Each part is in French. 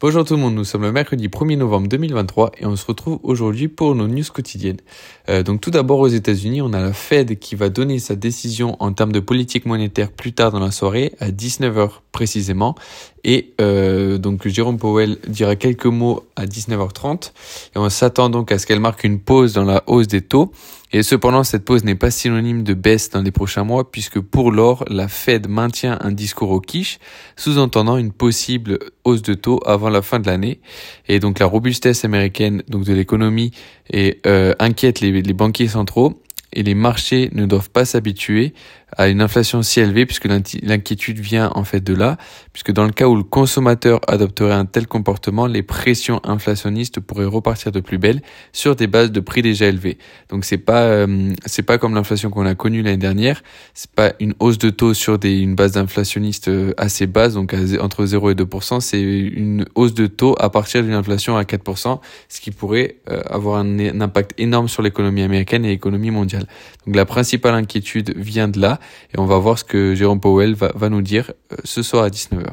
Bonjour tout le monde, nous sommes le mercredi 1er novembre 2023 et on se retrouve aujourd'hui pour nos news quotidiennes. Euh, donc tout d'abord aux États-Unis, on a la Fed qui va donner sa décision en termes de politique monétaire plus tard dans la soirée à 19h précisément et euh, donc Jérôme Powell dira quelques mots à 19h30 et on s'attend donc à ce qu'elle marque une pause dans la hausse des taux. Et cependant, cette pause n'est pas synonyme de baisse dans les prochains mois puisque pour l'or, la Fed maintient un discours au quiche, sous-entendant une possible hausse de taux avant la fin de l'année. Et donc la robustesse américaine de l'économie euh, inquiète les banquiers centraux et les marchés ne doivent pas s'habituer à une inflation si élevée puisque l'inquiétude vient en fait de là, puisque dans le cas où le consommateur adopterait un tel comportement, les pressions inflationnistes pourraient repartir de plus belle sur des bases de prix déjà élevées. Donc c'est pas euh, c'est pas comme l'inflation qu'on a connue l'année dernière, c'est pas une hausse de taux sur des une base d'inflationniste euh, assez basse donc entre 0 et 2 c'est une hausse de taux à partir d'une inflation à 4 ce qui pourrait euh, avoir un impact énorme sur l'économie américaine et l'économie mondiale. Donc la principale inquiétude vient de là et on va voir ce que Jérôme Powell va, nous dire euh, ce soir à 19h.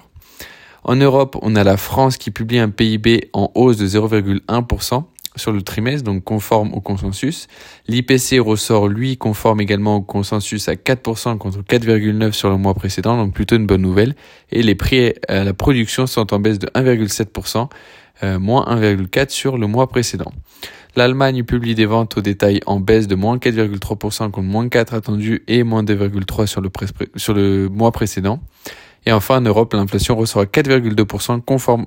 En Europe, on a la France qui publie un PIB en hausse de 0,1% sur le trimestre, donc conforme au consensus. L'IPC ressort, lui, conforme également au consensus à 4% contre 4,9% sur le mois précédent, donc plutôt une bonne nouvelle. Et les prix à la production sont en baisse de 1,7%, euh, moins 1,4% sur le mois précédent. L'Allemagne publie des ventes au détail en baisse de moins 4,3% contre moins 4 attendu et moins 2,3 sur sur le mois précédent. Et enfin, en Europe, l'inflation ressort à 4,2% conforme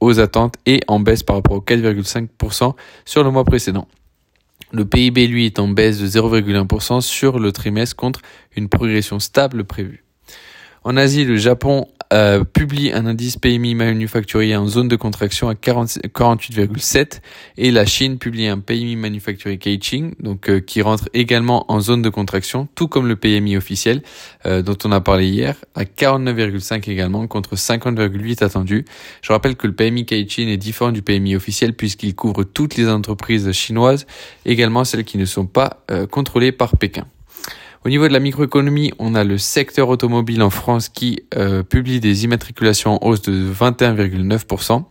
aux attentes et en baisse par rapport aux 4,5% sur le mois précédent. Le PIB, lui, est en baisse de 0,1% sur le trimestre contre une progression stable prévue. En Asie, le Japon euh, publie un indice PMI manufacturier en zone de contraction à 48,7 et la Chine publie un PMI manufacturier donc euh, qui rentre également en zone de contraction tout comme le PMI officiel euh, dont on a parlé hier à 49,5 également contre 50,8 attendu. Je rappelle que le PMI Caixin est différent du PMI officiel puisqu'il couvre toutes les entreprises chinoises également celles qui ne sont pas contrôlées par Pékin. Au niveau de la microéconomie, on a le secteur automobile en France qui euh, publie des immatriculations en hausse de 21,9%.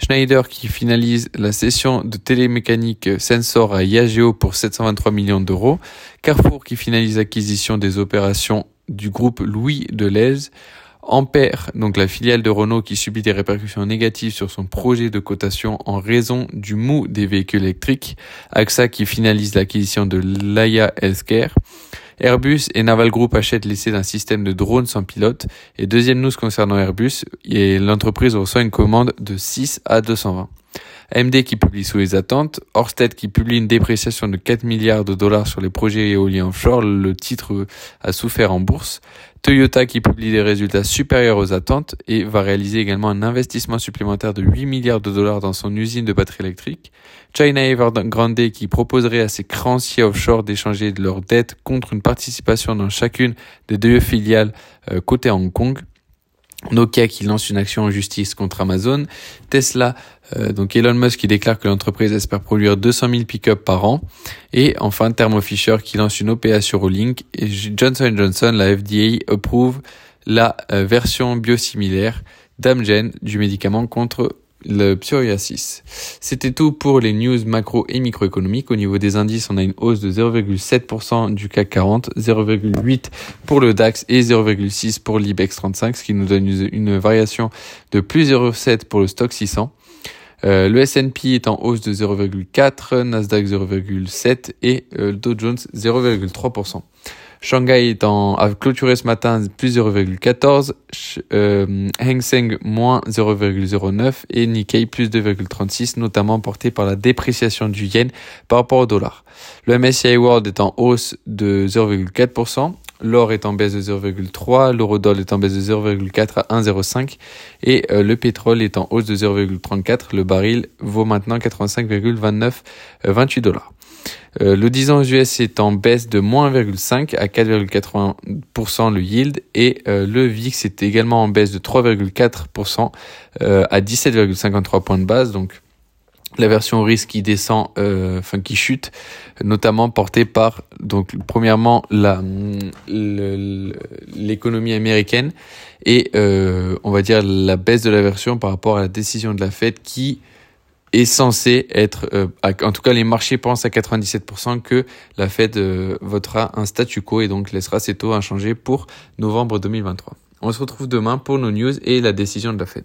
Schneider qui finalise la session de télémécanique Sensor à Yageo pour 723 millions d'euros. Carrefour qui finalise l'acquisition des opérations du groupe Louis Deleuze. Ampère, donc la filiale de Renault qui subit des répercussions négatives sur son projet de cotation en raison du mou des véhicules électriques. AXA qui finalise l'acquisition de Laia Healthcare. Airbus et Naval Group achètent l'essai d'un système de drone sans pilote. Et deuxième news concernant Airbus, l'entreprise reçoit une commande de 6 à 220. AMD qui publie sous les attentes, Orsted qui publie une dépréciation de 4 milliards de dollars sur les projets éoliens offshore, le titre a souffert en bourse, Toyota qui publie des résultats supérieurs aux attentes et va réaliser également un investissement supplémentaire de 8 milliards de dollars dans son usine de batterie électrique, China Evergrande qui proposerait à ses créanciers offshore d'échanger leurs dettes contre une participation dans chacune des deux filiales euh, cotées à Hong Kong, Nokia qui lance une action en justice contre Amazon, Tesla, euh, donc Elon Musk qui déclare que l'entreprise espère produire 200 000 pick-up par an, et enfin Thermo Fisher qui lance une OPA sur Olink, et Johnson Johnson, la FDA, approuve la euh, version biosimilaire d'Amgen du médicament contre le psoriasis. C'était tout pour les news macro et microéconomiques. Au niveau des indices, on a une hausse de 0,7% du CAC 40, 0,8% pour le DAX et 0,6% pour l'IBEX 35, ce qui nous donne une variation de plus 0,7% pour le stock 600. Euh, le S&P est en hausse de 0,4, Nasdaq 0,7 et euh, le Dow Jones 0,3%. Shanghai est a clôturé ce matin plus 0,14, euh, Hang Seng moins 0,09 et Nikkei plus 2,36, notamment porté par la dépréciation du yen par rapport au dollar. Le MSCI World est en hausse de 0,4%. L'or est en baisse de 0,3, l'eurodoll est en baisse de 0,4 à 1,05 et euh, le pétrole est en hausse de 0,34. Le baril vaut maintenant 85,29 28 dollars. Euh, le 10 ans aux US est en baisse de moins 1,5 à 4,80% le yield et euh, le VIX est également en baisse de 3,4% euh, à 17,53 points de base. Donc la version risque qui descend, enfin qui chute, notamment portée par donc premièrement la l'économie américaine et on va dire la baisse de la version par rapport à la décision de la Fed qui est censée être, euh, en tout cas les marchés pensent à 97% que la Fed euh, votera un statu quo et donc laissera ses taux inchangés pour novembre 2023. On se retrouve demain pour nos news et la décision de la Fed.